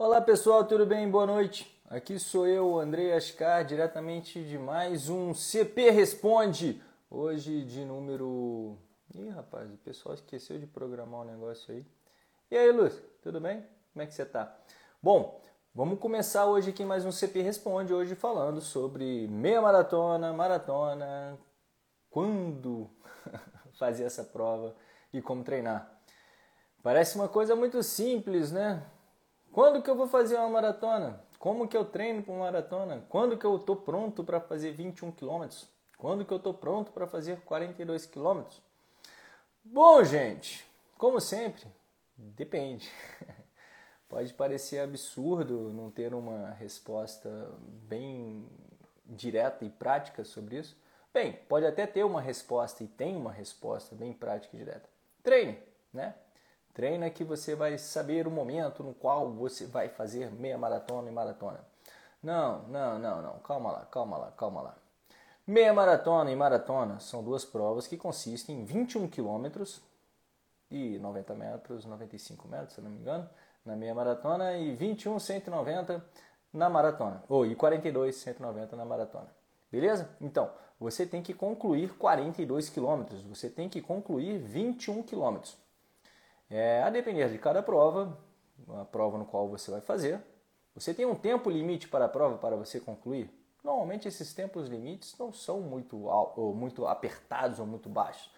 Olá pessoal, tudo bem? Boa noite. Aqui sou eu, André Ascar, diretamente de mais um CP Responde. Hoje de número. Ih, rapaz, o pessoal esqueceu de programar o um negócio aí. E aí, Lúcio, tudo bem? Como é que você tá? Bom, vamos começar hoje aqui mais um CP Responde, hoje falando sobre meia maratona, maratona, quando fazer essa prova e como treinar. Parece uma coisa muito simples, né? Quando que eu vou fazer uma maratona? Como que eu treino para uma maratona? Quando que eu estou pronto para fazer 21 quilômetros? Quando que eu estou pronto para fazer 42 quilômetros? Bom, gente, como sempre, depende. Pode parecer absurdo não ter uma resposta bem direta e prática sobre isso. Bem, pode até ter uma resposta e tem uma resposta bem prática e direta. Treine, né? Treina que você vai saber o momento no qual você vai fazer meia maratona e maratona. Não, não, não, não. Calma lá, calma lá, calma lá. Meia maratona e maratona são duas provas que consistem em 21 quilômetros e 90 metros, 95 metros, se não me engano, na meia maratona e 21, 190 na maratona. Ou e 42, 190 na maratona. Beleza? Então, você tem que concluir 42 quilômetros, você tem que concluir 21 quilômetros. É, a depender de cada prova, a prova no qual você vai fazer, você tem um tempo limite para a prova para você concluir? Normalmente esses tempos limites não são muito, ou muito apertados ou muito baixos.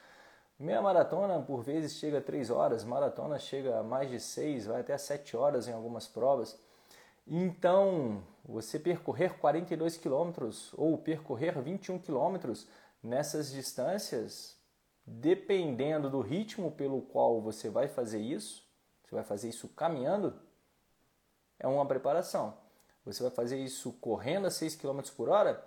Meia maratona por vezes chega a 3 horas, maratona chega a mais de 6, vai até 7 horas em algumas provas. Então, você percorrer 42 quilômetros ou percorrer 21 quilômetros nessas distâncias dependendo do ritmo pelo qual você vai fazer isso, você vai fazer isso caminhando, é uma preparação. Você vai fazer isso correndo a 6 km por hora,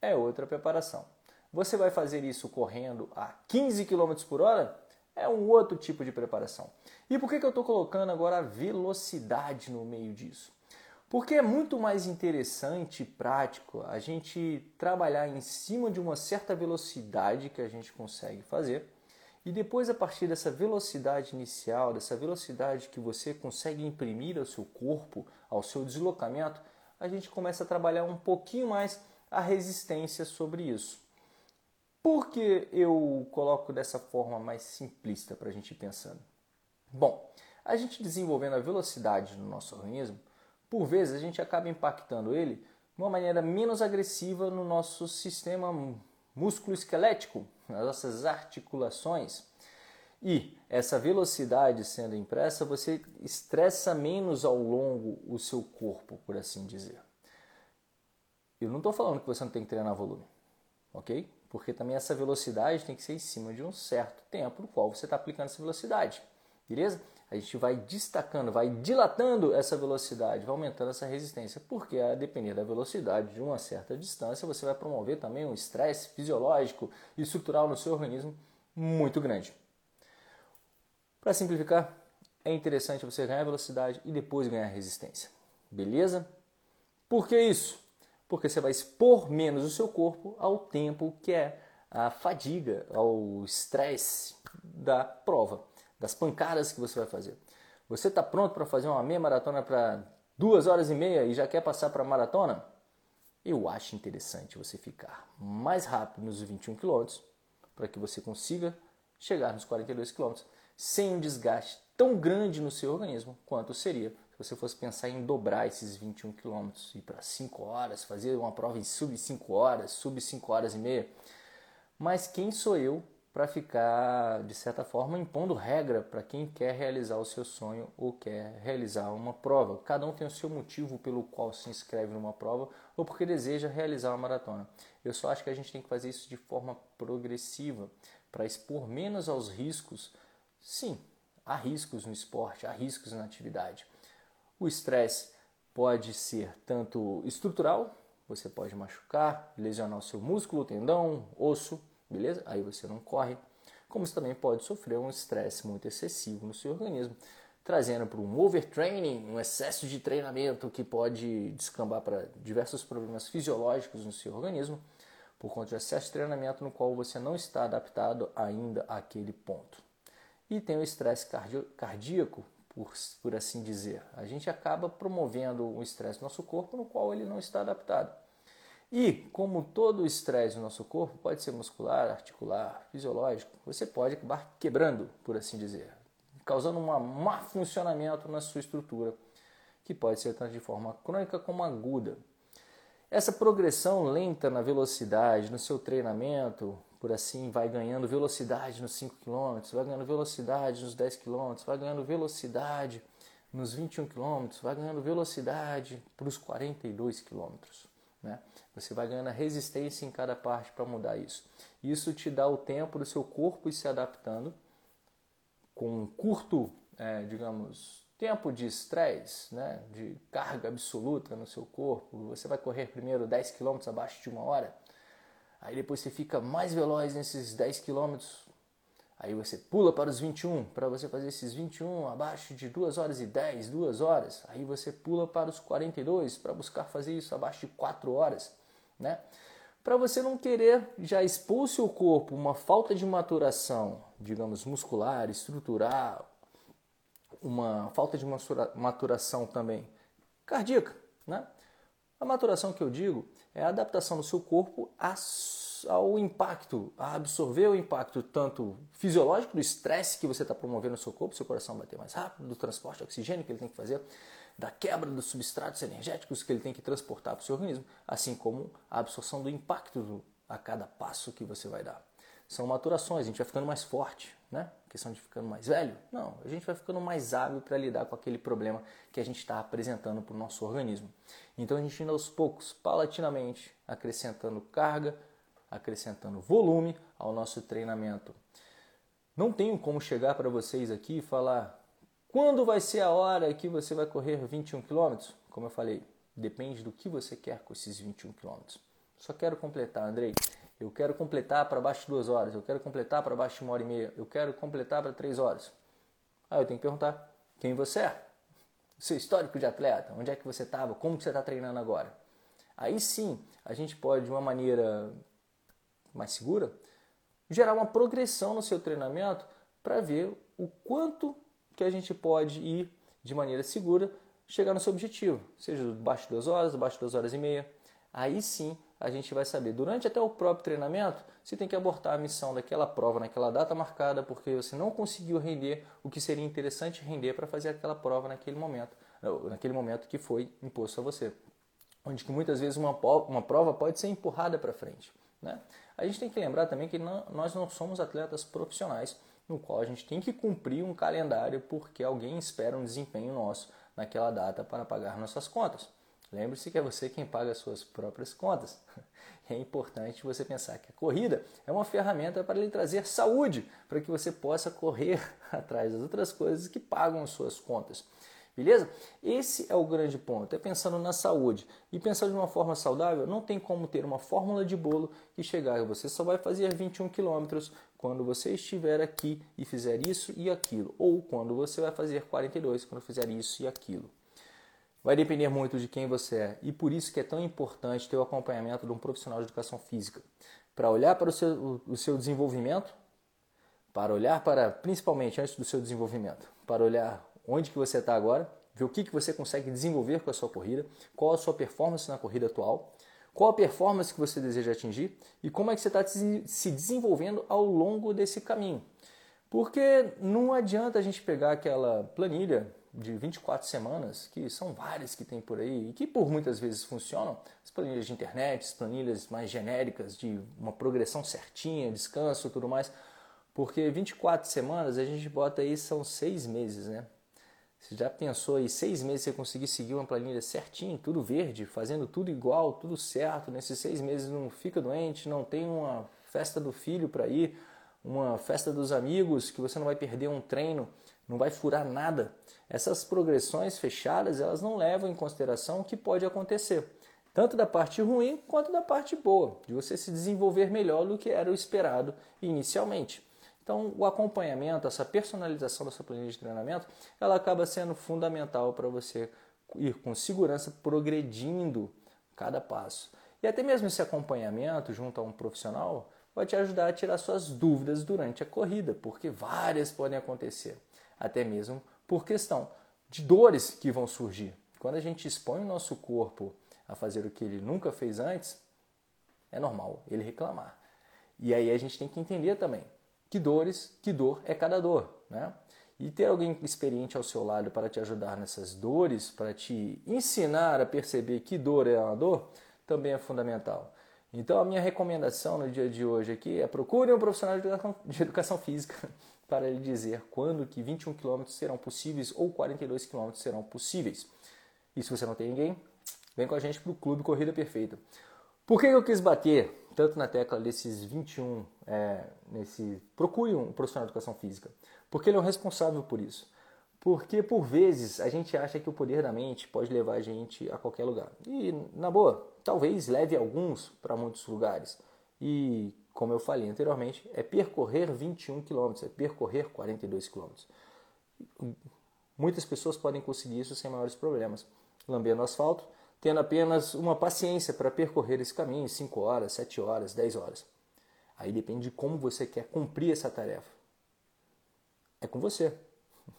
é outra preparação. Você vai fazer isso correndo a 15 km por hora, é um outro tipo de preparação. E por que, que eu estou colocando agora a velocidade no meio disso? Porque é muito mais interessante e prático a gente trabalhar em cima de uma certa velocidade que a gente consegue fazer e depois, a partir dessa velocidade inicial, dessa velocidade que você consegue imprimir ao seu corpo, ao seu deslocamento, a gente começa a trabalhar um pouquinho mais a resistência sobre isso. Por que eu coloco dessa forma mais simplista para a gente pensando? Bom, a gente desenvolvendo a velocidade no nosso organismo, por vezes a gente acaba impactando ele de uma maneira menos agressiva no nosso sistema músculo esquelético, nas nossas articulações. E essa velocidade sendo impressa, você estressa menos ao longo o seu corpo, por assim dizer. Eu não estou falando que você não tem que treinar volume, ok? Porque também essa velocidade tem que ser em cima de um certo tempo no qual você está aplicando essa velocidade, beleza? A gente vai destacando, vai dilatando essa velocidade, vai aumentando essa resistência, porque a depender da velocidade de uma certa distância, você vai promover também um estresse fisiológico e estrutural no seu organismo muito grande. Para simplificar, é interessante você ganhar velocidade e depois ganhar resistência. Beleza? Por que isso? Porque você vai expor menos o seu corpo ao tempo que é a fadiga, ao estresse da prova das pancadas que você vai fazer. Você está pronto para fazer uma meia maratona para duas horas e meia e já quer passar para a maratona? Eu acho interessante você ficar mais rápido nos 21 km para que você consiga chegar nos 42 km sem um desgaste tão grande no seu organismo quanto seria se você fosse pensar em dobrar esses 21 km, ir para 5 horas, fazer uma prova em sub 5 horas, sub 5 horas e meia. Mas quem sou eu para ficar, de certa forma, impondo regra para quem quer realizar o seu sonho ou quer realizar uma prova. Cada um tem o seu motivo pelo qual se inscreve numa prova ou porque deseja realizar uma maratona. Eu só acho que a gente tem que fazer isso de forma progressiva para expor menos aos riscos. Sim, há riscos no esporte, há riscos na atividade. O estresse pode ser tanto estrutural, você pode machucar, lesionar o seu músculo, tendão, osso beleza? Aí você não corre. Como você também pode sofrer um estresse muito excessivo no seu organismo, trazendo para um overtraining, um excesso de treinamento que pode descambar para diversos problemas fisiológicos no seu organismo, por conta de excesso de treinamento no qual você não está adaptado ainda àquele ponto. E tem o estresse cardíaco, por, por assim dizer. A gente acaba promovendo um estresse no nosso corpo no qual ele não está adaptado. E, como todo estresse no nosso corpo, pode ser muscular, articular, fisiológico, você pode acabar quebrando, por assim dizer, causando um má funcionamento na sua estrutura, que pode ser tanto de forma crônica como aguda. Essa progressão lenta na velocidade, no seu treinamento, por assim, vai ganhando velocidade nos 5 km, vai ganhando velocidade nos 10 km, vai ganhando velocidade nos 21 km, vai ganhando velocidade para os 42 km. Né? Você vai ganhando resistência em cada parte para mudar isso. Isso te dá o tempo do seu corpo ir se adaptando com um curto, é, digamos, tempo de estresse, né, de carga absoluta no seu corpo. Você vai correr primeiro 10 km abaixo de uma hora Aí depois você fica mais veloz nesses 10 km. Aí você pula para os 21, para você fazer esses 21 abaixo de 2 horas e 10, 2 horas. Aí você pula para os 42 para buscar fazer isso abaixo de 4 horas, né? Para você não querer já expor o seu corpo uma falta de maturação, digamos, muscular, estrutural, uma falta de maturação também cardíaca, né? A maturação que eu digo é a adaptação do seu corpo ao impacto, a absorver o impacto tanto fisiológico do estresse que você está promovendo no seu corpo, seu coração bater mais rápido, do transporte de oxigênio que ele tem que fazer, da quebra dos substratos energéticos que ele tem que transportar para o seu organismo, assim como a absorção do impacto a cada passo que você vai dar. São maturações, a gente vai ficando mais forte, né? questão de ficando mais velho? Não, a gente vai ficando mais hábil para lidar com aquele problema que a gente está apresentando para o nosso organismo. Então a gente aos poucos, paulatinamente, acrescentando carga, acrescentando volume ao nosso treinamento. Não tenho como chegar para vocês aqui e falar quando vai ser a hora que você vai correr 21 km. Como eu falei, depende do que você quer com esses 21 km. Só quero completar, Andrei. Eu quero completar para baixo de duas horas. Eu quero completar para baixo de uma hora e meia. Eu quero completar para três horas. Aí eu tenho que perguntar quem você é. Seu histórico de atleta. Onde é que você estava? Como que você está treinando agora? Aí sim, a gente pode, de uma maneira mais segura, gerar uma progressão no seu treinamento para ver o quanto que a gente pode ir de maneira segura chegar no seu objetivo, seja baixo de duas horas, baixo de duas horas e meia. Aí sim a gente vai saber durante até o próprio treinamento se tem que abortar a missão daquela prova naquela data marcada porque você não conseguiu render o que seria interessante render para fazer aquela prova naquele momento, naquele momento que foi imposto a você. Onde que muitas vezes uma, uma prova pode ser empurrada para frente. Né? A gente tem que lembrar também que não, nós não somos atletas profissionais, no qual a gente tem que cumprir um calendário porque alguém espera um desempenho nosso naquela data para pagar nossas contas. Lembre-se que é você quem paga as suas próprias contas. É importante você pensar que a corrida é uma ferramenta para lhe trazer saúde, para que você possa correr atrás das outras coisas que pagam as suas contas. Beleza? Esse é o grande ponto, é pensando na saúde. E pensando de uma forma saudável, não tem como ter uma fórmula de bolo que chegar, você só vai fazer 21 quilômetros quando você estiver aqui e fizer isso e aquilo, ou quando você vai fazer 42 quando fizer isso e aquilo vai depender muito de quem você é. E por isso que é tão importante ter o acompanhamento de um profissional de educação física. Para olhar para o seu, o seu desenvolvimento, para olhar para, principalmente antes do seu desenvolvimento, para olhar onde que você está agora, ver o que, que você consegue desenvolver com a sua corrida, qual a sua performance na corrida atual, qual a performance que você deseja atingir e como é que você está se desenvolvendo ao longo desse caminho. Porque não adianta a gente pegar aquela planilha de 24 semanas, que são várias que tem por aí e que por muitas vezes funcionam, as planilhas de internet, as planilhas mais genéricas de uma progressão certinha, descanso tudo mais, porque 24 semanas a gente bota aí são seis meses, né? Você já pensou aí seis meses você conseguir seguir uma planilha certinho, tudo verde, fazendo tudo igual, tudo certo, nesses seis meses não fica doente, não tem uma festa do filho para ir, uma festa dos amigos que você não vai perder um treino não vai furar nada. Essas progressões fechadas, elas não levam em consideração o que pode acontecer, tanto da parte ruim quanto da parte boa, de você se desenvolver melhor do que era o esperado inicialmente. Então, o acompanhamento, essa personalização da sua planilha de treinamento, ela acaba sendo fundamental para você ir com segurança progredindo cada passo. E até mesmo esse acompanhamento junto a um profissional vai te ajudar a tirar suas dúvidas durante a corrida, porque várias podem acontecer até mesmo por questão de dores que vão surgir. Quando a gente expõe o nosso corpo a fazer o que ele nunca fez antes, é normal ele reclamar. E aí a gente tem que entender também que dores, que dor é cada dor, né? E ter alguém experiente ao seu lado para te ajudar nessas dores, para te ensinar a perceber que dor é uma dor, também é fundamental. Então a minha recomendação no dia de hoje aqui é procure um profissional de educação física para lhe dizer quando que 21 km serão possíveis ou 42 km serão possíveis. E se você não tem ninguém, vem com a gente para o Clube Corrida Perfeita. Por que eu quis bater tanto na tecla desses 21, é, nesse procure um profissional de educação física? Porque ele é o responsável por isso. Porque por vezes a gente acha que o poder da mente pode levar a gente a qualquer lugar. E na boa, talvez leve alguns para muitos lugares. E como eu falei anteriormente, é percorrer 21 km, é percorrer 42 km. Muitas pessoas podem conseguir isso sem maiores problemas, lambendo asfalto, tendo apenas uma paciência para percorrer esse caminho 5 horas, 7 horas, 10 horas. Aí depende de como você quer cumprir essa tarefa. É com você.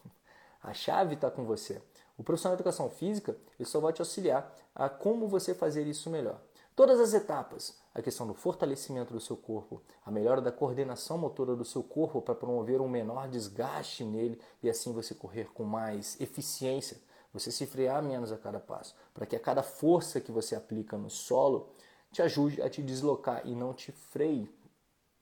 A chave está com você. O profissional de educação física ele só vai te auxiliar a como você fazer isso melhor. Todas as etapas, a questão do fortalecimento do seu corpo, a melhora da coordenação motora do seu corpo para promover um menor desgaste nele e assim você correr com mais eficiência, você se frear menos a cada passo, para que a cada força que você aplica no solo te ajude a te deslocar e não te freie.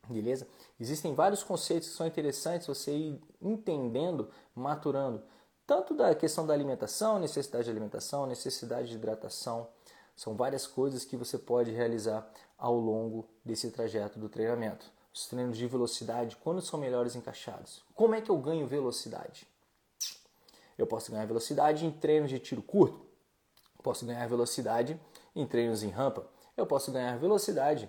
Beleza? Existem vários conceitos que são interessantes você ir entendendo, maturando tanto da questão da alimentação, necessidade de alimentação, necessidade de hidratação. São várias coisas que você pode realizar ao longo desse trajeto do treinamento. Os treinos de velocidade, quando são melhores encaixados? Como é que eu ganho velocidade? Eu posso ganhar velocidade em treinos de tiro curto, posso ganhar velocidade em treinos em rampa, eu posso ganhar velocidade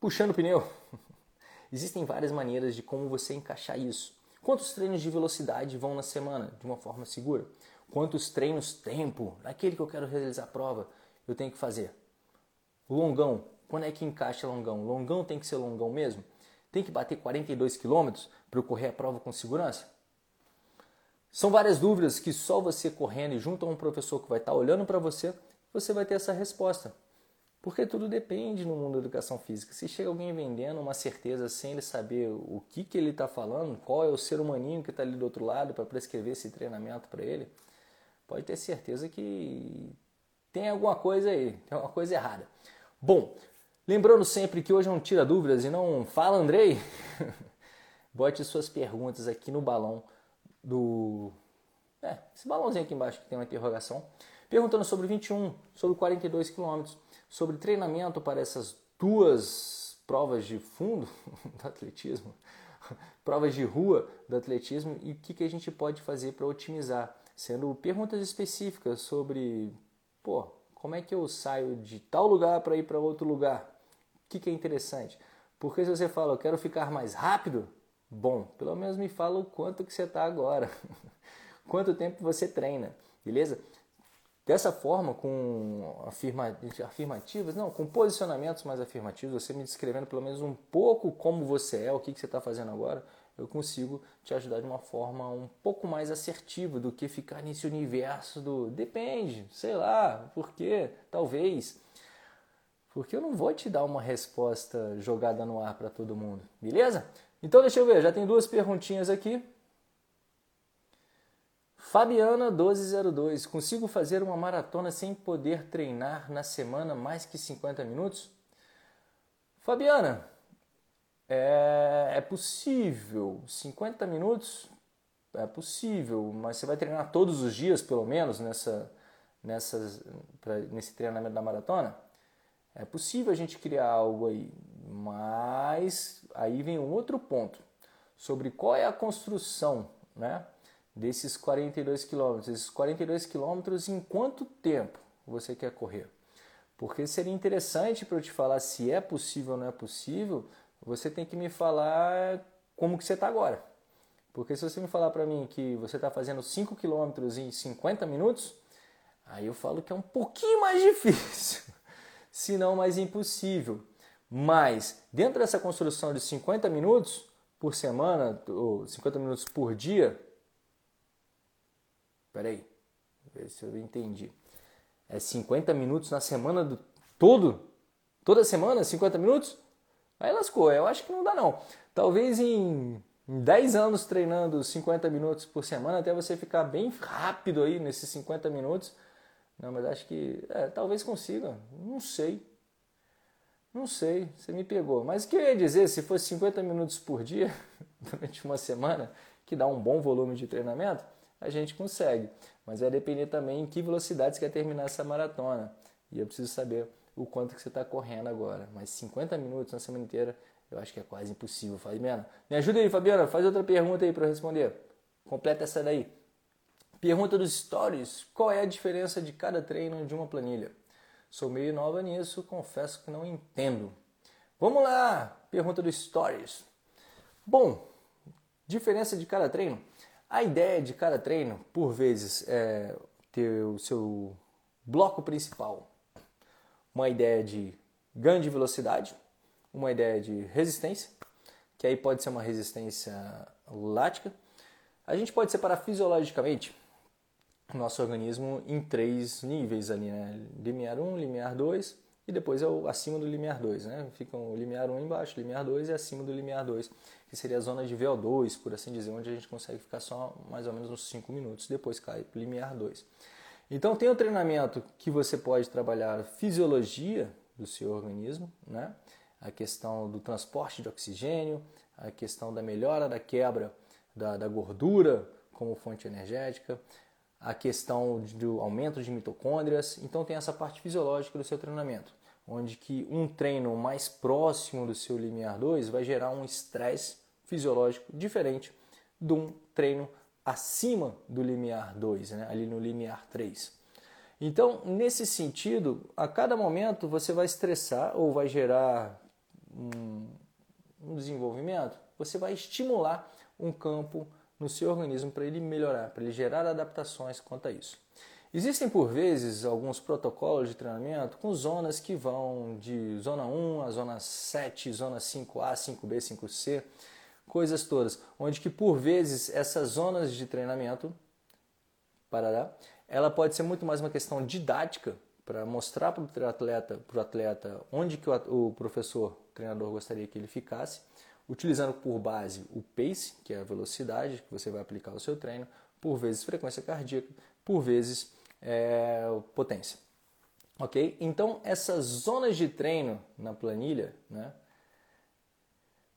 puxando pneu. Existem várias maneiras de como você encaixar isso. Quantos treinos de velocidade vão na semana de uma forma segura? Quantos treinos tempo, naquele que eu quero realizar a prova, eu tenho que fazer? Longão, quando é que encaixa longão? Longão tem que ser longão mesmo? Tem que bater 42 km para eu correr a prova com segurança? São várias dúvidas que só você correndo e junto a um professor que vai estar olhando para você, você vai ter essa resposta. Porque tudo depende no mundo da educação física. Se chega alguém vendendo uma certeza sem ele saber o que, que ele está falando, qual é o ser humaninho que está ali do outro lado para prescrever esse treinamento para ele, pode ter certeza que tem alguma coisa aí, tem alguma coisa errada. Bom, lembrando sempre que hoje é um tira dúvidas e não fala Andrei, bote suas perguntas aqui no balão do... É, esse balãozinho aqui embaixo que tem uma interrogação, perguntando sobre 21, sobre 42 quilômetros sobre treinamento para essas duas provas de fundo do atletismo, provas de rua do atletismo e o que, que a gente pode fazer para otimizar, sendo perguntas específicas sobre, pô, como é que eu saio de tal lugar para ir para outro lugar? O que, que é interessante? Porque se você fala, eu quero ficar mais rápido, bom, pelo menos me fala o quanto que você está agora, quanto tempo você treina, beleza? Dessa forma, com afirma, afirmativas, não, com posicionamentos mais afirmativos, você me descrevendo pelo menos um pouco como você é, o que, que você está fazendo agora, eu consigo te ajudar de uma forma um pouco mais assertiva do que ficar nesse universo do depende, sei lá, por quê, talvez. Porque eu não vou te dar uma resposta jogada no ar para todo mundo, beleza? Então deixa eu ver, já tem duas perguntinhas aqui. Fabiana 1202, consigo fazer uma maratona sem poder treinar na semana mais que 50 minutos? Fabiana, é, é possível. 50 minutos é possível, mas você vai treinar todos os dias, pelo menos, nessa, nessas, pra, nesse treinamento da maratona? É possível a gente criar algo aí, mas aí vem um outro ponto sobre qual é a construção, né? desses 42 quilômetros. Esses 42 quilômetros, em quanto tempo você quer correr? Porque seria interessante para eu te falar se é possível ou não é possível, você tem que me falar como que você está agora. Porque se você me falar para mim que você está fazendo 5 quilômetros em 50 minutos, aí eu falo que é um pouquinho mais difícil, se não mais impossível. Mas dentro dessa construção de 50 minutos por semana, ou 50 minutos por dia, Peraí, ver se eu entendi. É 50 minutos na semana do todo? Toda semana 50 minutos? Aí lascou, eu acho que não dá não. Talvez em 10 anos treinando 50 minutos por semana, até você ficar bem rápido aí nesses 50 minutos. Não, mas acho que é, talvez consiga. Não sei. Não sei, você me pegou. Mas o que eu ia dizer, se fosse 50 minutos por dia, durante uma semana, que dá um bom volume de treinamento, a gente consegue. Mas vai depender também em que velocidade você quer terminar essa maratona. E eu preciso saber o quanto que você está correndo agora. Mas 50 minutos na semana inteira, eu acho que é quase impossível. Fabiana, me ajuda aí, Fabiana, faz outra pergunta aí para responder. Completa essa daí. Pergunta dos stories: qual é a diferença de cada treino de uma planilha? Sou meio nova nisso, confesso que não entendo. Vamos lá, pergunta dos stories. Bom, diferença de cada treino. A ideia de cada treino, por vezes, é ter o seu bloco principal, uma ideia de ganho de velocidade, uma ideia de resistência, que aí pode ser uma resistência lática. A gente pode separar fisiologicamente nosso organismo em três níveis ali, né? Limiar 1, limiar 2 e depois é o acima do limiar 2, né? Fica o limiar 1 embaixo, limiar 2 e acima do limiar 2, que seria a zona de VO2, por assim dizer, onde a gente consegue ficar só mais ou menos uns 5 minutos, depois cai para o limiar 2. Então tem o treinamento que você pode trabalhar fisiologia do seu organismo, né? a questão do transporte de oxigênio, a questão da melhora da quebra da, da gordura como fonte energética, a questão do aumento de mitocôndrias. Então tem essa parte fisiológica do seu treinamento, onde que um treino mais próximo do seu limiar 2 vai gerar um estresse fisiológico diferente de um treino acima do limiar 2, né? ali no limiar 3. Então, nesse sentido, a cada momento você vai estressar ou vai gerar um, um desenvolvimento, você vai estimular um campo no seu organismo para ele melhorar, para ele gerar adaptações quanto a isso. Existem por vezes alguns protocolos de treinamento com zonas que vão de zona 1 a zona 7, zona 5A, 5B, 5C, coisas todas, onde que por vezes essas zonas de treinamento parará, ela pode ser muito mais uma questão didática para mostrar para o atleta, para o atleta onde que o, professor, treinador gostaria que ele ficasse, utilizando por base o pace, que é a velocidade que você vai aplicar ao seu treino, por vezes frequência cardíaca, por vezes é, potência. Ok? Então essas zonas de treino na planilha, né,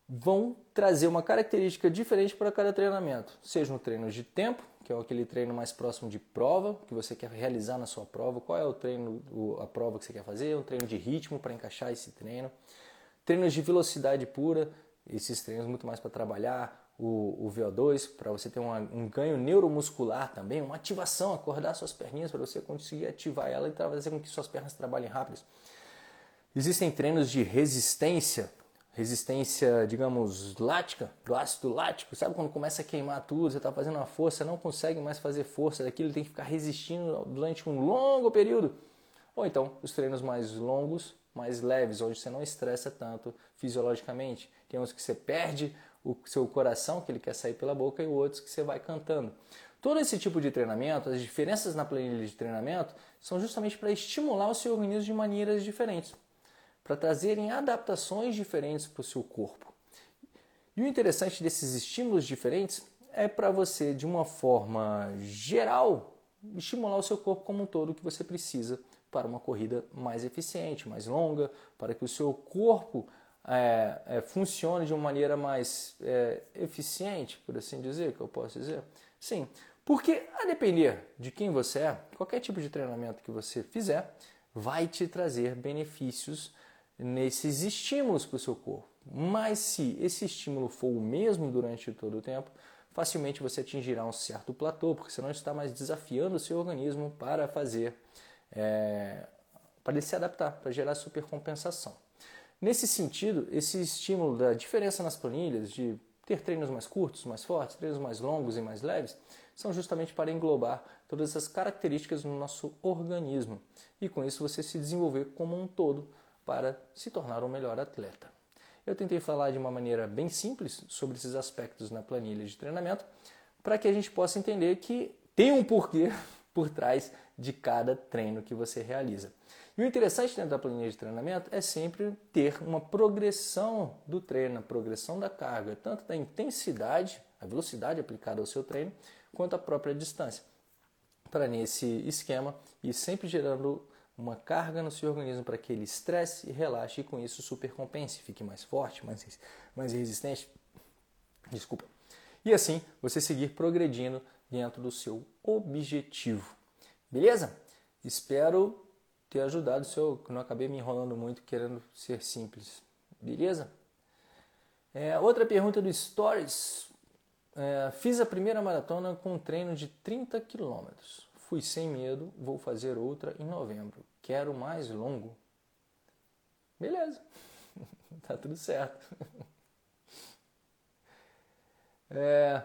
vão trazer uma característica diferente para cada treinamento, seja no treino de tempo, que é aquele treino mais próximo de prova, que você quer realizar na sua prova, qual é o treino, a prova que você quer fazer, um treino de ritmo para encaixar esse treino, treinos de velocidade pura, esses treinos muito mais para trabalhar o, o VO2, para você ter uma, um ganho neuromuscular também, uma ativação, acordar suas perninhas para você conseguir ativar ela e fazer com que suas pernas trabalhem rápido. Existem treinos de resistência, resistência, digamos, lática, do ácido lático. Sabe quando começa a queimar tudo, você está fazendo uma força, não consegue mais fazer força daquilo, tem que ficar resistindo durante um longo período. Ou então, os treinos mais longos, mais leves, onde você não estressa tanto fisiologicamente. Tem uns que você perde o seu coração, que ele quer sair pela boca, e outros que você vai cantando. Todo esse tipo de treinamento, as diferenças na planilha de treinamento, são justamente para estimular o seu organismo de maneiras diferentes para trazerem adaptações diferentes para o seu corpo. E o interessante desses estímulos diferentes é para você, de uma forma geral, estimular o seu corpo como um todo que você precisa para uma corrida mais eficiente, mais longa, para que o seu corpo é, é, funcione de uma maneira mais é, eficiente, por assim dizer, que eu posso dizer? Sim, porque a depender de quem você é, qualquer tipo de treinamento que você fizer vai te trazer benefícios nesses estímulos para o seu corpo. Mas se esse estímulo for o mesmo durante todo o tempo, facilmente você atingirá um certo platô, porque você não está mais desafiando o seu organismo para fazer, é, para ele se adaptar, para gerar supercompensação. Nesse sentido, esse estímulo da diferença nas planilhas, de ter treinos mais curtos, mais fortes, treinos mais longos e mais leves, são justamente para englobar todas essas características no nosso organismo e com isso você se desenvolver como um todo para se tornar um melhor atleta. Eu tentei falar de uma maneira bem simples sobre esses aspectos na planilha de treinamento, para que a gente possa entender que tem um porquê por trás de cada treino que você realiza. E o interessante dentro da planilha de treinamento é sempre ter uma progressão do treino, a progressão da carga, tanto da intensidade, a velocidade aplicada ao seu treino, quanto a própria distância. Para nesse esquema e sempre gerando uma carga no seu organismo para que ele estresse e relaxe e com isso supercompense, fique mais forte, mais, mais resistente. Desculpa. E assim você seguir progredindo dentro do seu objetivo. Beleza? Espero ter ajudado se eu não acabei me enrolando muito querendo ser simples. Beleza? É, outra pergunta do Stories. É, fiz a primeira maratona com um treino de 30 quilômetros. Fui sem medo, vou fazer outra em novembro. Quero mais longo. Beleza, tá tudo certo. É,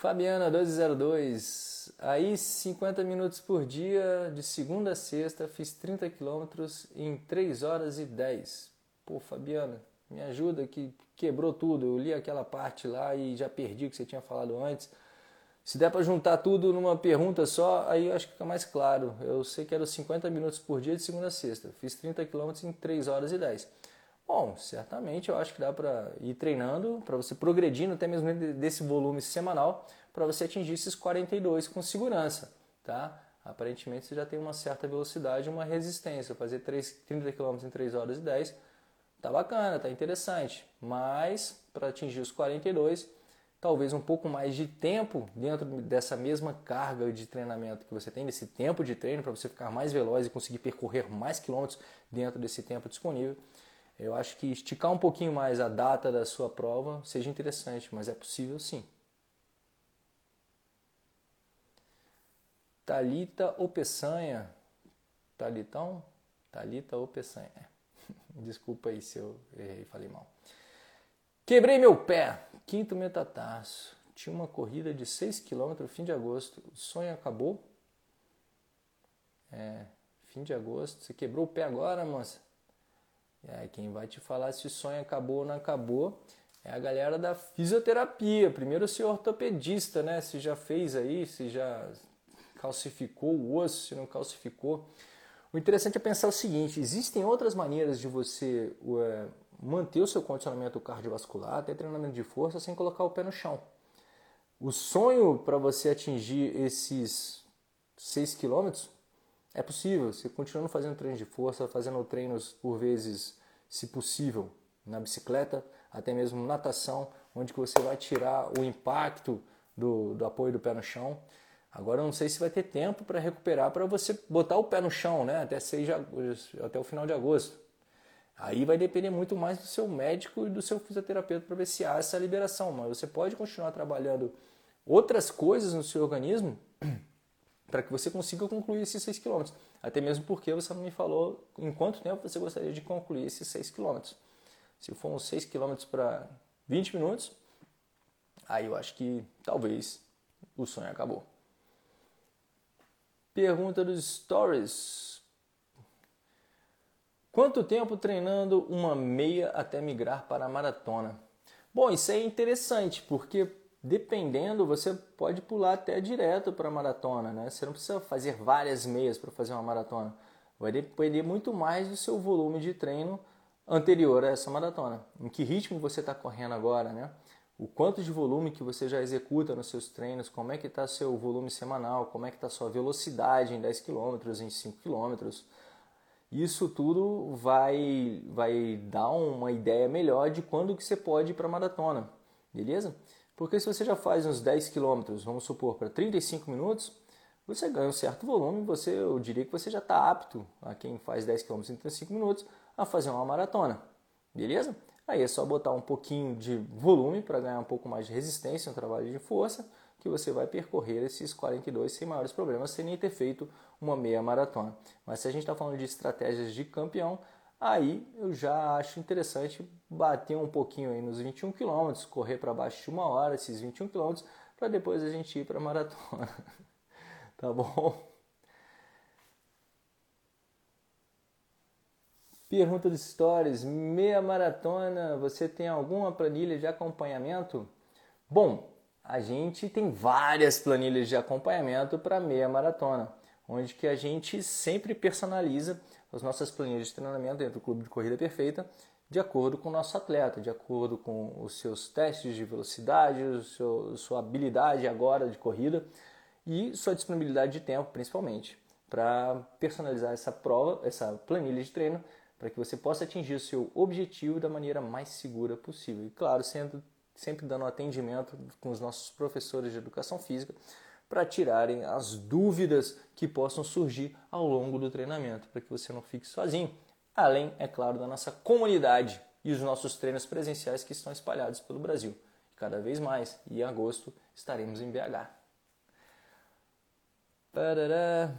Fabiana 1202. Aí 50 minutos por dia, de segunda a sexta, fiz 30 quilômetros em 3 horas e 10. Pô, Fabiana, me ajuda que quebrou tudo. Eu li aquela parte lá e já perdi o que você tinha falado antes. Se der para juntar tudo numa pergunta só, aí eu acho que fica mais claro. Eu sei que era 50 minutos por dia de segunda a sexta. Fiz 30 km em 3 horas e 10. Bom, certamente eu acho que dá para ir treinando, para você progredindo até mesmo desse volume semanal, para você atingir esses 42 com segurança, tá? Aparentemente você já tem uma certa velocidade, uma resistência. Fazer 3, 30 km em 3 horas e 10 tá bacana, tá interessante. Mas para atingir os 42, talvez um pouco mais de tempo dentro dessa mesma carga de treinamento que você tem, desse tempo de treino, para você ficar mais veloz e conseguir percorrer mais quilômetros dentro desse tempo disponível. Eu acho que esticar um pouquinho mais a data da sua prova seja interessante, mas é possível sim. Talita ou Peçanha? Talitão? Talita ou Peçanha? Desculpa aí se eu errei, falei mal. Quebrei meu pé. Quinto metatarso. Tinha uma corrida de 6 km fim de agosto. O sonho acabou? É, fim de agosto. Você quebrou o pé agora, moça? É, quem vai te falar se o sonho acabou ou não acabou é a galera da fisioterapia. Primeiro, senhor ortopedista, né? Se já fez aí, se já calcificou o osso, se não calcificou. O interessante é pensar o seguinte: existem outras maneiras de você é, manter o seu condicionamento cardiovascular, até treinamento de força, sem colocar o pé no chão. O sonho para você atingir esses 6 quilômetros é possível. Você continuando fazendo treinos de força, fazendo treinos por vezes, se possível, na bicicleta, até mesmo natação, onde você vai tirar o impacto do, do apoio do pé no chão. Agora eu não sei se vai ter tempo para recuperar para você botar o pé no chão, né? Até, seja, até o final de agosto. Aí vai depender muito mais do seu médico e do seu fisioterapeuta para ver se há essa liberação. Mas você pode continuar trabalhando outras coisas no seu organismo para que você consiga concluir esses 6 km. Até mesmo porque você não me falou em quanto tempo você gostaria de concluir esses 6 km. Se for uns 6 km para 20 minutos, aí eu acho que talvez o sonho acabou. Pergunta dos stories. Quanto tempo treinando uma meia até migrar para a maratona? Bom, isso é interessante porque dependendo você pode pular até direto para a maratona, né? Você não precisa fazer várias meias para fazer uma maratona. Vai depender muito mais do seu volume de treino anterior a essa maratona. Em que ritmo você está correndo agora, né? O quanto de volume que você já executa nos seus treinos, como é que está seu volume semanal, como é que está sua velocidade em 10 km, em 5 km, isso tudo vai, vai dar uma ideia melhor de quando que você pode ir para a maratona, beleza? Porque se você já faz uns 10 quilômetros, vamos supor, para 35 minutos, você ganha um certo volume, você, eu diria que você já está apto, a quem faz 10 km em 35 minutos, a fazer uma maratona, beleza? Aí é só botar um pouquinho de volume para ganhar um pouco mais de resistência no trabalho de força, que você vai percorrer esses 42 sem maiores problemas, sem nem ter feito uma meia maratona. Mas se a gente está falando de estratégias de campeão, aí eu já acho interessante bater um pouquinho aí nos 21 km, correr para baixo de uma hora, esses 21 km, para depois a gente ir para a maratona. tá bom? Pergunta dos stories, meia maratona, você tem alguma planilha de acompanhamento? Bom, a gente tem várias planilhas de acompanhamento para meia maratona, onde que a gente sempre personaliza as nossas planilhas de treinamento dentro do Clube de Corrida Perfeita de acordo com o nosso atleta, de acordo com os seus testes de velocidade, seu, sua habilidade agora de corrida e sua disponibilidade de tempo, principalmente, para personalizar essa prova, essa planilha de treino, para que você possa atingir o seu objetivo da maneira mais segura possível. E claro, sendo sempre dando atendimento com os nossos professores de educação física para tirarem as dúvidas que possam surgir ao longo do treinamento, para que você não fique sozinho. Além, é claro, da nossa comunidade e os nossos treinos presenciais que estão espalhados pelo Brasil. Cada vez mais, e em agosto estaremos em BH. Parará.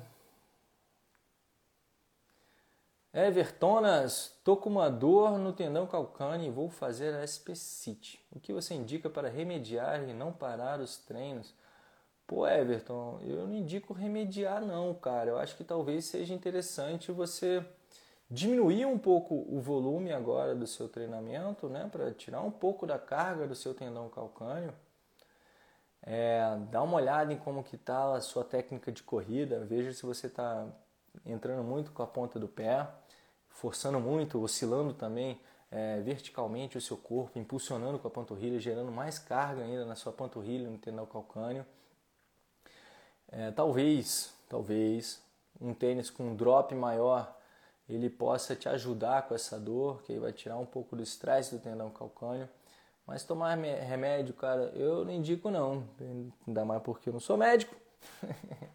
Evertonas, tô com uma dor no tendão calcâneo e vou fazer a SP-CIT. O que você indica para remediar e não parar os treinos? Pô, Everton, eu não indico remediar não, cara. Eu acho que talvez seja interessante você diminuir um pouco o volume agora do seu treinamento, né, para tirar um pouco da carga do seu tendão calcâneo. É, dá uma olhada em como que está a sua técnica de corrida, veja se você está entrando muito com a ponta do pé, forçando muito, oscilando também é, verticalmente o seu corpo, impulsionando com a panturrilha, gerando mais carga ainda na sua panturrilha, no tendão calcâneo. É, talvez, talvez, um tênis com um drop maior, ele possa te ajudar com essa dor, que vai tirar um pouco do estresse do tendão calcâneo. Mas tomar remédio, cara, eu não indico não, ainda mais porque eu não sou médico.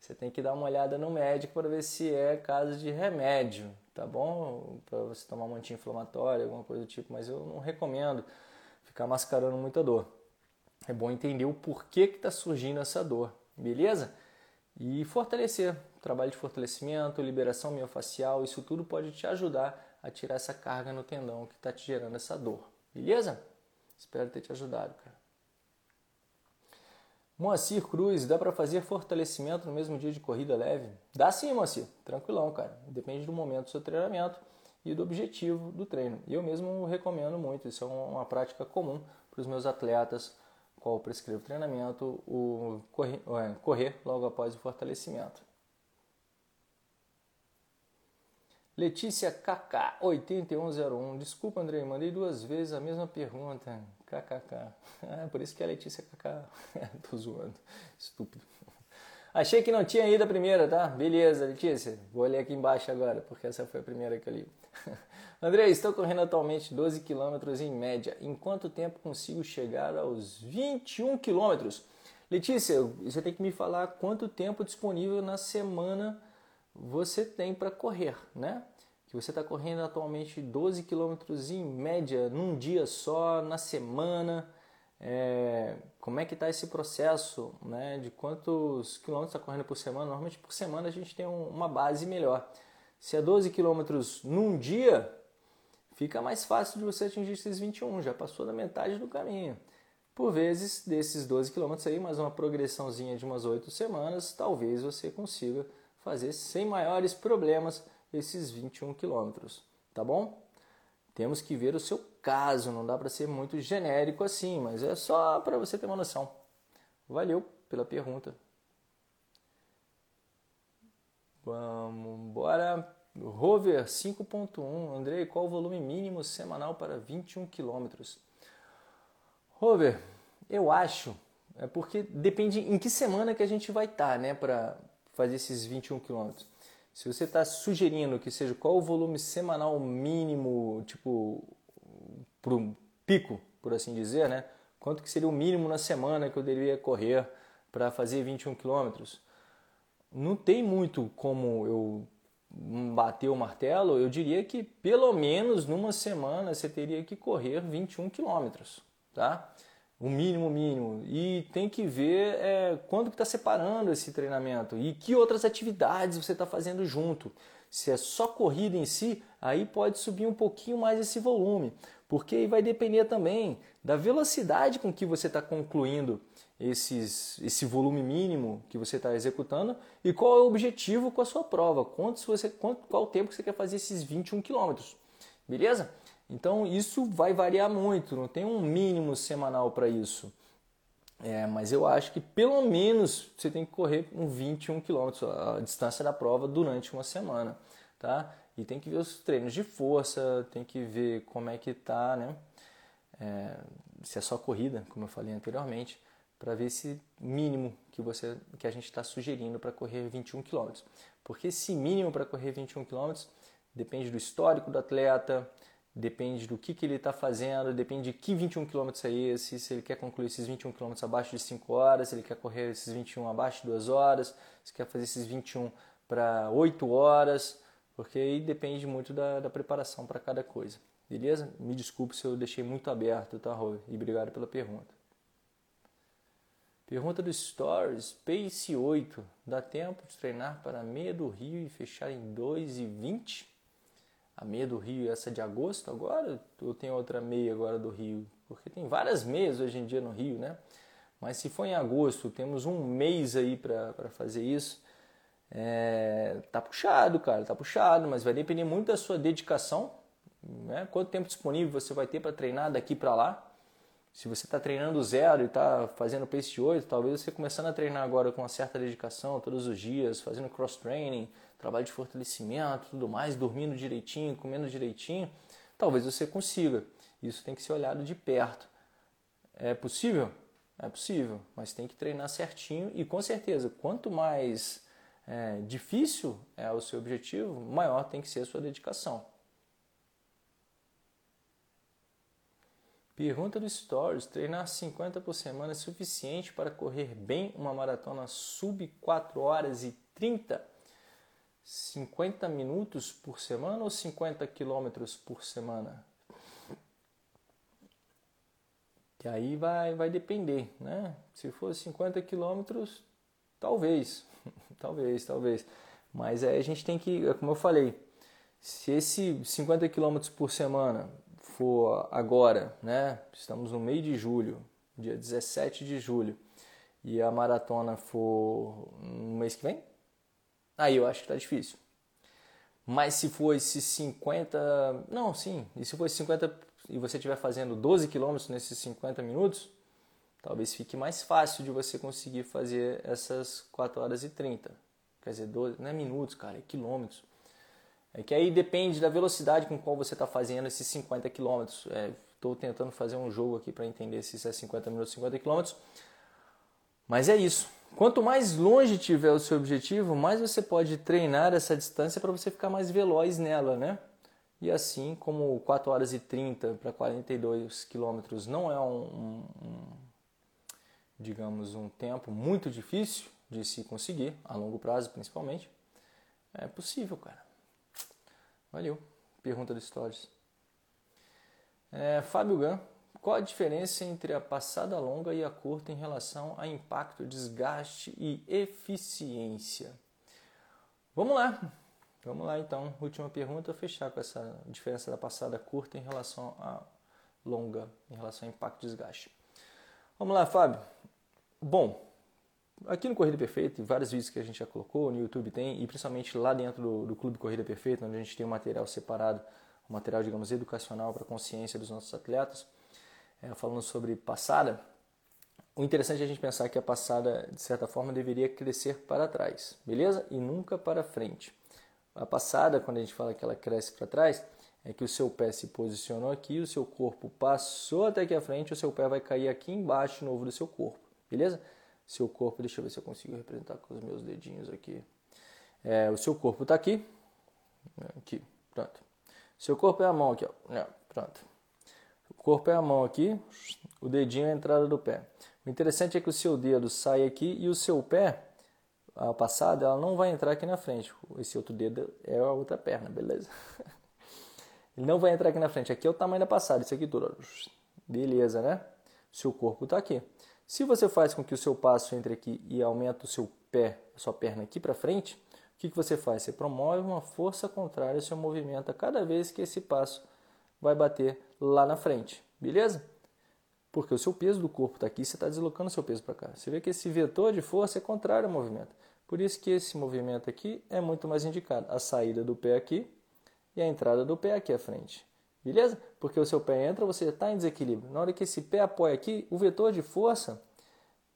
Você tem que dar uma olhada no médico para ver se é caso de remédio, tá bom? Para você tomar um anti-inflamatório, alguma coisa do tipo, mas eu não recomendo ficar mascarando muita dor. É bom entender o porquê que está surgindo essa dor, beleza? E fortalecer, trabalho de fortalecimento, liberação miofacial, isso tudo pode te ajudar a tirar essa carga no tendão que está te gerando essa dor, beleza? Espero ter te ajudado, cara. Moacir Cruz, dá para fazer fortalecimento no mesmo dia de corrida leve? Dá sim, Moacir. Tranquilão, cara. Depende do momento do seu treinamento e do objetivo do treino. Eu mesmo recomendo muito. Isso é uma prática comum para os meus atletas, qual prescrevo treinamento, o correr, é, correr logo após o fortalecimento. Letícia KK 8101. Desculpa, Andrei, mandei duas vezes a mesma pergunta. KKK. É por isso que é Letícia KK. Tô zoando. Estúpido. Achei que não tinha ido a primeira, tá? Beleza, Letícia. Vou ler aqui embaixo agora, porque essa foi a primeira que eu li. André, estou correndo atualmente 12 km em média. Em quanto tempo consigo chegar aos 21 km? Letícia, você tem que me falar quanto tempo disponível na semana você tem para correr, né? que você está correndo atualmente 12 quilômetros em média num dia só, na semana, é, como é que está esse processo, né, de quantos quilômetros está correndo por semana? Normalmente por semana a gente tem um, uma base melhor. Se é 12 quilômetros num dia, fica mais fácil de você atingir esses 21, já passou da metade do caminho. Por vezes, desses 12 quilômetros aí, mais uma progressãozinha de umas 8 semanas, talvez você consiga fazer sem maiores problemas esses 21 quilômetros, tá bom? Temos que ver o seu caso, não dá para ser muito genérico assim, mas é só para você ter uma noção. Valeu pela pergunta. Vamos embora. Rover 5.1. Andrei, qual o volume mínimo semanal para 21 quilômetros? Rover, eu acho, é porque depende em que semana que a gente vai estar, tá, né, para fazer esses 21 quilômetros. Se você está sugerindo que seja qual o volume semanal mínimo, tipo, para um pico, por assim dizer, né? Quanto que seria o mínimo na semana que eu deveria correr para fazer 21 quilômetros? Não tem muito como eu bater o martelo, eu diria que pelo menos numa semana você teria que correr 21 quilômetros, tá? o mínimo mínimo e tem que ver é, quando que está separando esse treinamento e que outras atividades você está fazendo junto. Se é só corrida em si, aí pode subir um pouquinho mais esse volume, porque vai depender também da velocidade com que você está concluindo esses, esse volume mínimo que você está executando e qual é o objetivo com a sua prova, quanto você, quanto, qual o tempo que você quer fazer esses 21 quilômetros, beleza? Então isso vai variar muito, não tem um mínimo semanal para isso. É, mas eu acho que pelo menos você tem que correr um 21 km a distância da prova durante uma semana, tá? E tem que ver os treinos de força, tem que ver como é que tá, né? É, se é só corrida, como eu falei anteriormente, para ver esse mínimo que você que a gente está sugerindo para correr 21 km. Porque esse mínimo para correr 21 km depende do histórico do atleta, depende do que, que ele está fazendo, depende de que 21 km é esse, se ele quer concluir esses 21 km abaixo de 5 horas, se ele quer correr esses 21 abaixo de 2 horas, se quer fazer esses 21 para 8 horas, porque aí depende muito da, da preparação para cada coisa. Beleza? Me desculpe se eu deixei muito aberto, tá, Rô? E obrigado pela pergunta. Pergunta do Stories, Pace 8. Dá tempo de treinar para a meia do Rio e fechar em 2 e 20? a meia do Rio, essa de agosto agora, ou tem outra meia agora do Rio? Porque tem várias meias hoje em dia no Rio, né? Mas se for em agosto, temos um mês aí para fazer isso. É, tá puxado, cara, tá puxado, mas vai depender muito da sua dedicação, né? Quanto tempo disponível você vai ter para treinar daqui para lá? Se você está treinando zero e está fazendo pace 8, talvez você começando a treinar agora com uma certa dedicação todos os dias, fazendo cross training, trabalho de fortalecimento, tudo mais, dormindo direitinho, comendo direitinho, talvez você consiga. Isso tem que ser olhado de perto. É possível? É possível, mas tem que treinar certinho e com certeza, quanto mais é, difícil é o seu objetivo, maior tem que ser a sua dedicação. Pergunta do Stories: treinar 50 por semana é suficiente para correr bem uma maratona sub 4 horas e 30? 50 minutos por semana ou 50 quilômetros por semana? Que aí vai, vai depender, né? Se for 50 quilômetros, talvez, talvez, talvez. Mas aí a gente tem que, é como eu falei, se esse 50 quilômetros por semana for agora, né? Estamos no meio de julho, dia 17 de julho, e a maratona for no mês que vem, Aí eu acho que tá difícil. Mas se for esses 50. Não, sim. E se for 50 e você estiver fazendo 12 quilômetros nesses 50 minutos, talvez fique mais fácil de você conseguir fazer essas 4 horas e 30. Quer dizer, 12, não é minutos, cara, é quilômetros. É que aí depende da velocidade com qual você está fazendo esses 50 quilômetros. Estou é, tentando fazer um jogo aqui para entender se é 50 minutos, 50 quilômetros. Mas é isso. Quanto mais longe tiver o seu objetivo, mais você pode treinar essa distância para você ficar mais veloz nela, né? E assim como 4 horas e 30 para 42 quilômetros não é um, um, digamos, um tempo muito difícil de se conseguir, a longo prazo principalmente, é possível, cara. Valeu. Pergunta do Stories. É, Fábio Gan, qual a diferença entre a passada longa e a curta em relação a impacto, desgaste e eficiência? Vamos lá. Vamos lá então. Última pergunta, fechar com essa diferença da passada curta em relação à longa, em relação a impacto e desgaste. Vamos lá, Fábio. Bom, aqui no Corrida Perfeita, vários vídeos que a gente já colocou, no YouTube tem, e principalmente lá dentro do, do Clube Corrida Perfeita, onde a gente tem um material separado, um material, digamos, educacional para a consciência dos nossos atletas é, falando sobre passada, o interessante é a gente pensar que a passada, de certa forma, deveria crescer para trás, beleza? E nunca para frente. A passada, quando a gente fala que ela cresce para trás, é que o seu pé se posicionou aqui, o seu corpo passou até aqui à frente, o seu pé vai cair aqui embaixo novo do seu corpo, beleza? Seu corpo, deixa eu ver se eu consigo representar com os meus dedinhos aqui. É, o seu corpo está aqui, aqui, pronto. Seu corpo é a mão aqui, ó, pronto corpo é a mão aqui, o dedinho é a entrada do pé. O interessante é que o seu dedo sai aqui e o seu pé, a passada, ela não vai entrar aqui na frente. Esse outro dedo é a outra perna, beleza? Ele não vai entrar aqui na frente. Aqui é o tamanho da passada, isso aqui tudo. Beleza, né? Seu corpo está aqui. Se você faz com que o seu passo entre aqui e aumenta o seu pé, a sua perna aqui para frente, o que, que você faz? Você promove uma força contrária ao seu movimento a cada vez que esse passo vai bater lá na frente, beleza? Porque o seu peso do corpo está aqui, você está deslocando o seu peso para cá. Você vê que esse vetor de força é contrário ao movimento. Por isso que esse movimento aqui é muito mais indicado. A saída do pé aqui e a entrada do pé aqui à frente. Beleza? Porque o seu pé entra, você está em desequilíbrio. Na hora que esse pé apoia aqui, o vetor de força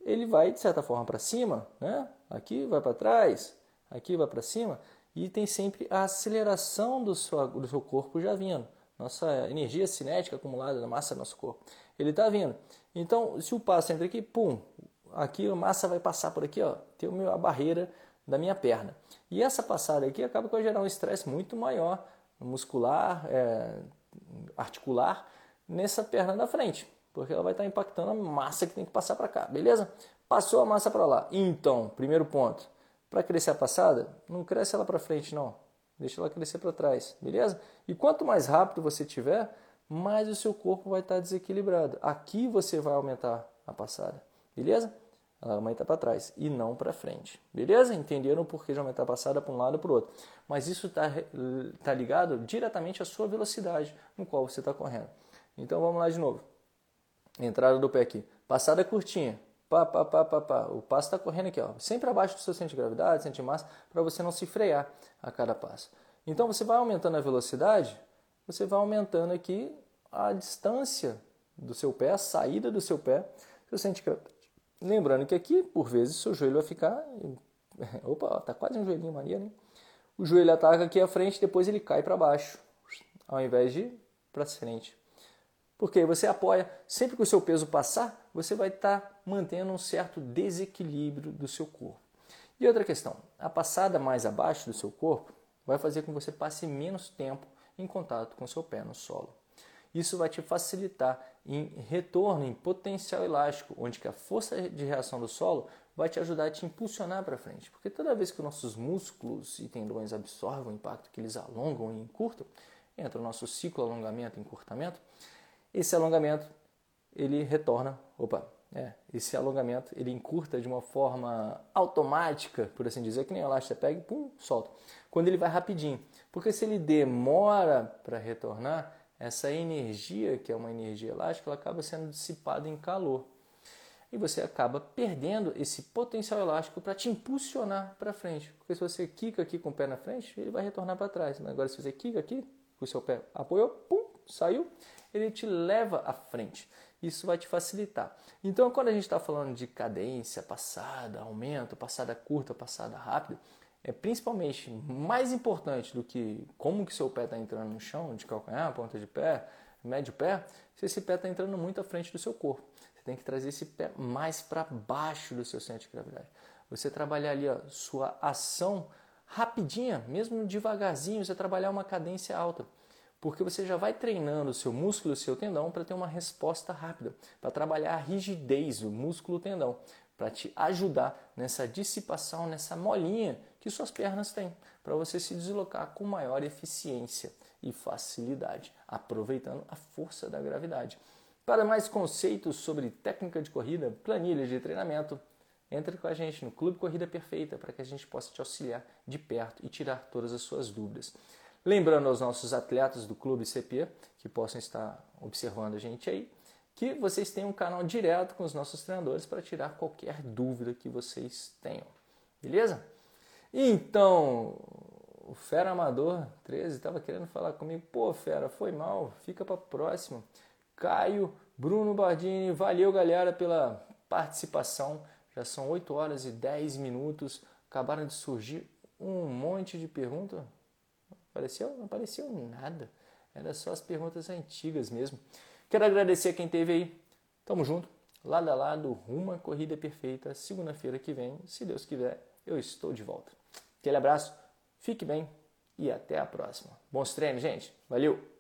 ele vai de certa forma para cima, né? Aqui vai para trás, aqui vai para cima e tem sempre a aceleração do seu, do seu corpo já vindo. Nossa energia cinética acumulada na massa do nosso corpo. Ele está vindo. Então, se o passo entra aqui, pum, aqui a massa vai passar por aqui, ó, tem a barreira da minha perna. E essa passada aqui acaba com gerar um estresse muito maior, muscular, é, articular, nessa perna da frente, porque ela vai estar impactando a massa que tem que passar para cá, beleza? Passou a massa para lá. Então, primeiro ponto, para crescer a passada, não cresce ela para frente não, deixa ela crescer para trás, beleza? E quanto mais rápido você tiver, mais o seu corpo vai estar desequilibrado. Aqui você vai aumentar a passada, beleza? Ela aumenta para trás e não para frente. Beleza? Entenderam o porquê de aumentar a passada para um lado ou para o outro. Mas isso está tá ligado diretamente à sua velocidade no qual você está correndo. Então vamos lá de novo. Entrada do pé aqui. Passada curtinha. Pá, pá, pá, pá, pá. O passo está correndo aqui, ó. sempre abaixo do seu centro de gravidade, centro de massa, para você não se frear a cada passo. Então você vai aumentando a velocidade, você vai aumentando aqui a distância do seu pé, a saída do seu pé, seu centro de gravidade Lembrando que aqui, por vezes, seu joelho vai ficar. Opa, tá quase um joelhinho maneiro, hein? O joelho ataca aqui à frente, depois ele cai para baixo, ao invés de para frente. Porque você apoia, sempre que o seu peso passar, você vai estar tá mantendo um certo desequilíbrio do seu corpo. E outra questão, a passada mais abaixo do seu corpo vai fazer com que você passe menos tempo em contato com o seu pé no solo. Isso vai te facilitar em retorno, em potencial elástico, onde que a força de reação do solo vai te ajudar a te impulsionar para frente. Porque toda vez que nossos músculos e tendões absorvem o impacto que eles alongam e encurtam, entra o nosso ciclo alongamento e encurtamento, esse alongamento ele retorna, opa, é, esse alongamento ele encurta de uma forma automática, por assim dizer, que nem o elástico pega e pum, solta. Quando ele vai rapidinho. Porque se ele demora para retornar, essa energia, que é uma energia elástica, ela acaba sendo dissipada em calor. E você acaba perdendo esse potencial elástico para te impulsionar para frente. Porque se você quica aqui com o pé na frente, ele vai retornar para trás. Mas agora, se você quica aqui, com o seu pé apoiou, pum, saiu, ele te leva à frente. Isso vai te facilitar. Então, quando a gente está falando de cadência, passada, aumento, passada curta, passada rápida, é principalmente mais importante do que como que seu pé está entrando no chão, de calcanhar, ponta de pé, médio pé, se esse pé está entrando muito à frente do seu corpo. Você tem que trazer esse pé mais para baixo do seu centro de gravidade. Você trabalhar ali a sua ação rapidinha, mesmo devagarzinho, você trabalhar uma cadência alta. Porque você já vai treinando o seu músculo o seu tendão para ter uma resposta rápida, para trabalhar a rigidez, o músculo tendão, para te ajudar nessa dissipação, nessa molinha que suas pernas têm, para você se deslocar com maior eficiência e facilidade, aproveitando a força da gravidade. Para mais conceitos sobre técnica de corrida, planilhas de treinamento, entre com a gente no Clube Corrida Perfeita para que a gente possa te auxiliar de perto e tirar todas as suas dúvidas. Lembrando aos nossos atletas do Clube CP que possam estar observando a gente aí, que vocês têm um canal direto com os nossos treinadores para tirar qualquer dúvida que vocês tenham. Beleza? Então, o Fera Amador 13 estava querendo falar comigo. Pô, Fera, foi mal, fica para próxima. Caio, Bruno Bardini, valeu galera pela participação. Já são 8 horas e 10 minutos. Acabaram de surgir um monte de perguntas. Apareceu? Não apareceu nada. Era só as perguntas antigas mesmo. Quero agradecer a quem teve aí. Tamo junto. Lado a lado, rumo à corrida perfeita. Segunda-feira que vem, se Deus quiser, eu estou de volta. Aquele abraço, fique bem e até a próxima. Bons treinos, gente. Valeu!